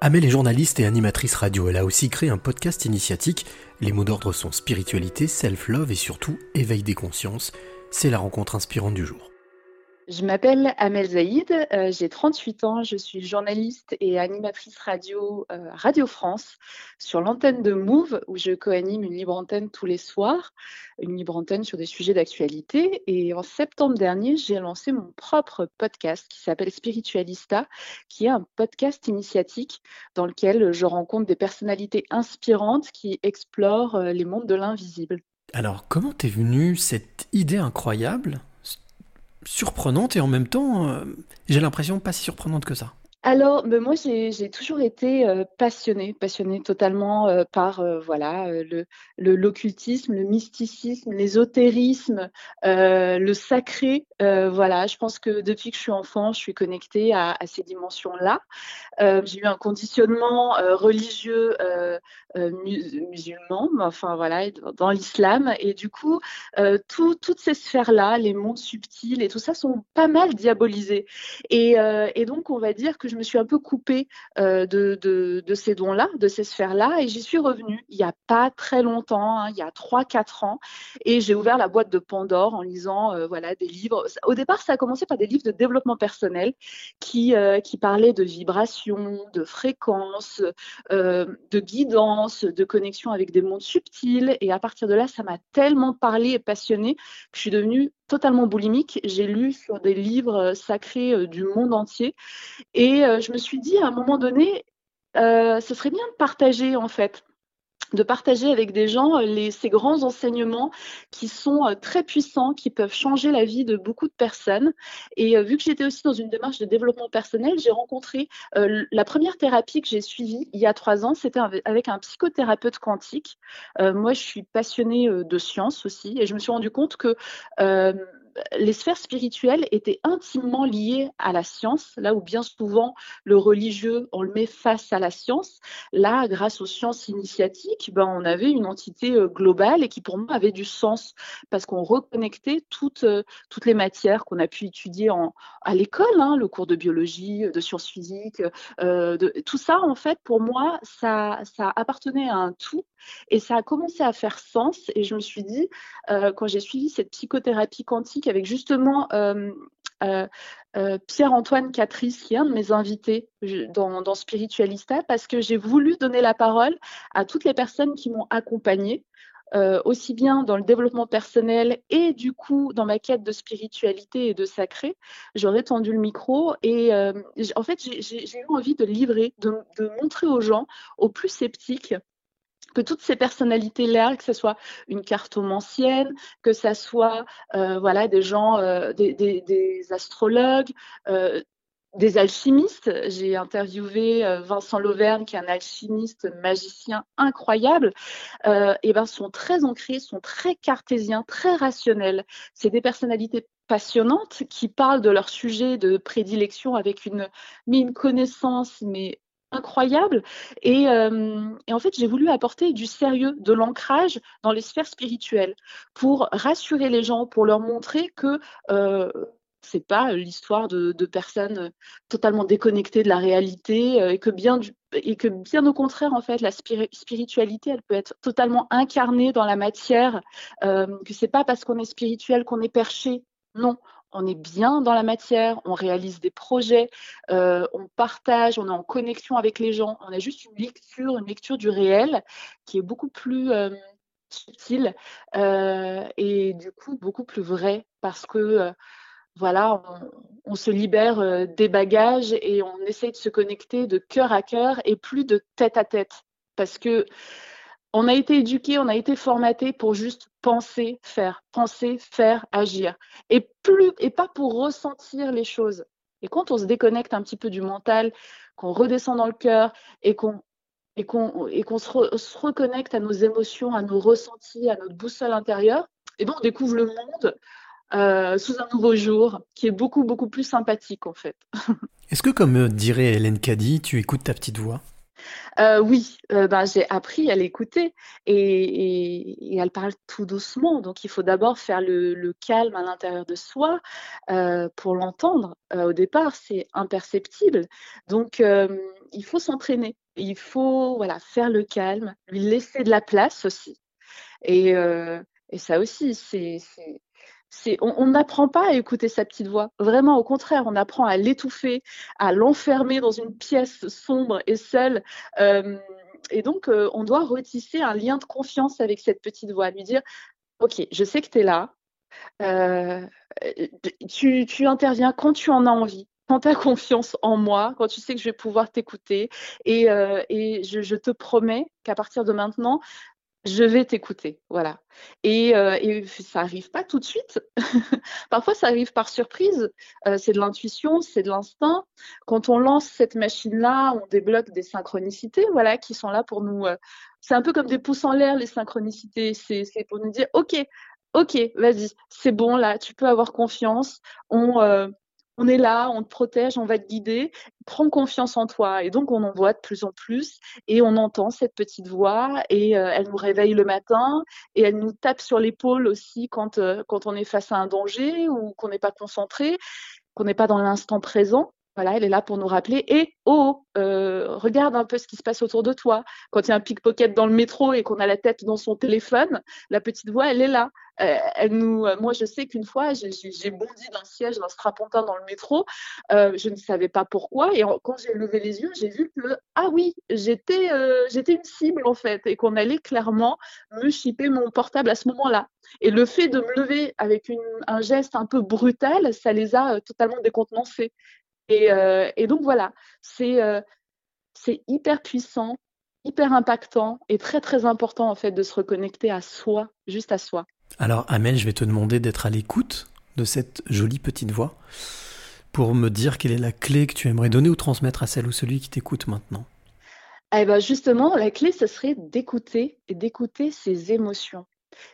Amel est journaliste et animatrice radio. Elle a aussi créé un podcast initiatique. Les mots d'ordre sont spiritualité, self-love et surtout éveil des consciences. C'est la rencontre inspirante du jour. Je m'appelle Amel Zaïd, euh, j'ai 38 ans, je suis journaliste et animatrice radio euh, Radio France sur l'antenne de Move où je co-anime une libre antenne tous les soirs, une libre antenne sur des sujets d'actualité. Et en septembre dernier, j'ai lancé mon propre podcast qui s'appelle Spiritualista, qui est un podcast initiatique dans lequel je rencontre des personnalités inspirantes qui explorent euh, les mondes de l'invisible. Alors, comment t'es venue cette idée incroyable? Surprenante et en même temps, euh, j'ai l'impression pas si surprenante que ça. Alors, ben, moi, j'ai toujours été euh, passionnée, passionnée totalement euh, par euh, voilà le l'occultisme, le, mysticisme, l'ésotérisme, le sacré. voilà, je pense que depuis que je suis enfant, je suis connectée à, ces dimensions-là. j'ai eu un conditionnement religieux musulman, enfin voilà, dans l'islam, et du coup, toutes ces sphères-là, les mondes subtils et tout ça, sont pas mal diabolisés. Et, et donc, on va dire que je me suis un peu coupée euh, de, ces dons-là, de ces sphères-là, et j'y suis revenue il n'y a pas très longtemps, hein, il y a 3-4 ans, et j'ai ouvert la boîte de Pandore en lisant euh, voilà, des livres. Au départ, ça a commencé par des livres de développement personnel qui, euh, qui parlaient de vibrations, de fréquences, de guidance, de connexion avec des mondes subtils, et à partir de là, ça m'a tellement parlé et passionné que je suis devenue totalement boulimique. J'ai lu sur des livres sacrés du monde entier et euh, je me suis dit, à un moment donné, euh, ce serait bien de partager, en fait de partager avec des gens euh, ces grands enseignements qui sont très puissants, qui peuvent changer la vie de beaucoup de personnes. Et vu que j'étais aussi dans une démarche de développement personnel, j'ai rencontré la première thérapie que j'ai suivie il y a trois ans, c'était avec un psychothérapeute quantique. moi, je suis passionnée de science aussi, et je me suis rendu compte que les sphères spirituelles étaient intimement liées à la science, là où bien souvent le religieux, on le met face à la science. Là, grâce aux sciences initiatiques, ben, on avait une entité euh, globale et qui pour moi avait du sens parce qu'on reconnectait toutes, euh, les matières qu'on a pu étudier à l'école, hein, le cours de biologie, de sciences physiques, euh, tout ça, en fait, pour moi, ça appartenait à un tout et ça a commencé à faire sens. Et je me suis dit, quand j'ai suivi cette psychothérapie quantique, avec justement euh, euh, euh, Pierre-Antoine Catrice, qui est un de mes invités dans, Spiritualista, parce que j'ai voulu donner la parole à toutes les personnes qui m'ont accompagnée. aussi bien dans le développement personnel et du coup dans ma quête de spiritualité et de sacré, j'aurais tendu le micro et en fait j'ai eu envie de livrer, de, montrer aux gens, aux plus sceptiques, que toutes ces personnalités-là, que ce soit une cartomancienne, que ce soit euh, voilà, des gens, euh, des, astrologues, euh, des alchimistes. J'ai interviewé Vincent Lauvergne, qui est un alchimiste magicien incroyable. et ben, sont très ancrés, sont très cartésiens, très rationnels. C'est des personnalités passionnantes qui parlent de leur sujet de prédilection avec une, une connaissance mais incroyable. Euh, et, en fait, j'ai voulu apporter du sérieux, de l'ancrage dans les sphères spirituelles pour rassurer les gens, pour leur montrer que euh, c'est pas l'histoire de, personnes totalement déconnectées de la réalité euh, et que bien et que bien au contraire en fait la spiritualité elle peut être totalement incarnée dans la matière que c'est pas parce qu'on est spirituel qu'on est perché non on est bien dans la matière, on réalise des projets, euh, on partage, on est en connexion avec les gens. On a juste une lecture, une lecture du réel qui est beaucoup plus euh, subtile euh, et du coup beaucoup plus vraie parce que voilà, on, se libère des bagages et on essaye de se connecter de cœur à cœur et plus de tête à tête parce que on a été éduqué, on a été formaté pour juste penser, faire, penser, faire, agir. Et plus et pas pour ressentir les choses. Et quand on se déconnecte un petit peu du mental, qu'on redescend dans le cœur et qu'on se, reconnecte à nos émotions, à nos ressentis, à notre boussole intérieure, et ben on découvre le monde euh, sous un nouveau jour qui est beaucoup beaucoup plus sympathique en fait. Est-ce que comme dirait Hélène Caddy, tu écoutes ta petite voix? Euh, oui, euh, ben, j'ai appris à l'écouter et, elle parle tout doucement. Donc, il faut d'abord faire le, calme à l'intérieur de soi euh, pour l'entendre. au départ, c'est imperceptible. Donc, il faut s'entraîner. Il faut voilà, faire le calme, lui laisser de la place aussi. Et ça aussi, c'est on n'apprend pas à écouter sa petite voix. Vraiment, au contraire, on apprend à l'étouffer, à l'enfermer dans une pièce sombre et seule. Euh, et donc, euh, on doit retisser un lien de confiance avec cette petite voix, lui dire, OK, je sais que tu es là. Euh, tu, interviens quand tu en as envie quand tu as confiance en moi, quand tu sais que je vais pouvoir t'écouter. Et, je, te promets qu'à partir de maintenant, je vais t'écouter, voilà. Et, euh, ça arrive pas tout de suite. Parfois, ça arrive par surprise. Euh, c'est de l'intuition, c'est de l'instinct. Quand on lance cette machine-là, on débloque des synchronicités, voilà, qui sont là pour nous. Euh, c'est un peu comme des pouces en l'air, les synchronicités. C'est pour nous dire, ok, ok, vas-y, c'est bon là, tu peux avoir confiance. On, on est là, on te protège, on va te guider, prends confiance en toi. Et donc, on en voit de plus en plus et on entend cette petite voix et euh, elle nous réveille le matin et elle nous tape sur l'épaule aussi quand, euh, quand on est face à un danger ou qu'on n'est pas concentré, qu'on n'est pas dans l'instant présent. Voilà, elle est là pour nous rappeler. Et oh, euh, regarde un peu ce qui se passe autour de toi. Quand il y a un pickpocket dans le métro et qu'on a la tête dans son téléphone, la petite voix, elle est là. Euh, euh, moi, je sais qu'une fois, j'ai bondi d'un siège d'un strapontin dans le métro. je ne savais pas pourquoi. Et quand j'ai levé les yeux, j'ai vu que ah oui, j'étais, j'étais une cible en fait, et qu'on allait clairement me chipper mon portable à ce moment-là. Et le fait de me lever avec un geste un peu brutal, ça les a totalement décontenancés. Euh, et, donc voilà, euh, c'est hyper puissant, hyper impactant et très très important en fait de se reconnecter à soi, juste à soi. Alors Amel, je vais te demander d'être à l'écoute de cette jolie petite voix pour me dire quelle est la clé que tu aimerais donner ou transmettre à celle ou celui qui t'écoute maintenant. Eh ben justement, la clé, ce serait d'écouter et d'écouter ses émotions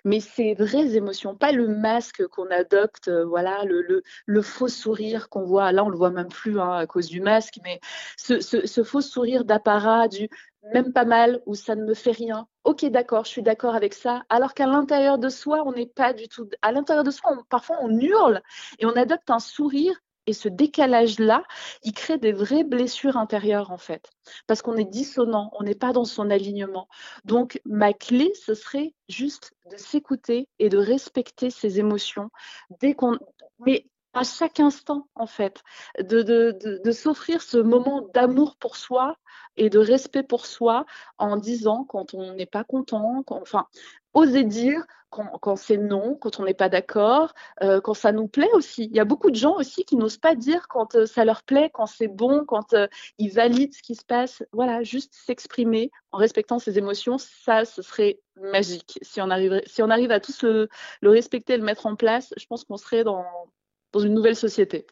mais ces vraies émotions, pas le masque qu'on adopte, euh, voilà, le, faux sourire qu'on voit. Là, on le voit même plus hein, à cause du masque, mais ce, ce, faux sourire d'apparat, du même pas mal ou ça ne me fait rien. Ok, d'accord, je suis d'accord avec ça. Alors qu'à l'intérieur de soi, on n'est pas du tout. À l'intérieur de soi, parfois on hurle et on adopte un sourire et ce décalage-là, il crée des vraies blessures intérieures, en fait, parce qu'on est dissonant, on n'est pas dans son alignement. Donc, ma clé, ce serait juste de s'écouter et de respecter ses émotions à chaque instant, en fait, de, de s'offrir ce moment d'amour pour soi et de respect pour soi en disant quand on n'est pas content, enfin, oser dire quand, c'est non, quand on n'est pas d'accord, euh, quand ça nous plaît aussi. Il y a beaucoup de gens aussi qui n'osent pas dire quand euh, ça leur plaît, quand c'est bon, quand euh, ils valident ce qui se passe. Voilà, juste s'exprimer en respectant ses émotions, ça, ce serait magique. Si on, arriverait, si on arrive à tous le, le respecter, le mettre en place, je pense qu'on serait dans, dans une nouvelle société.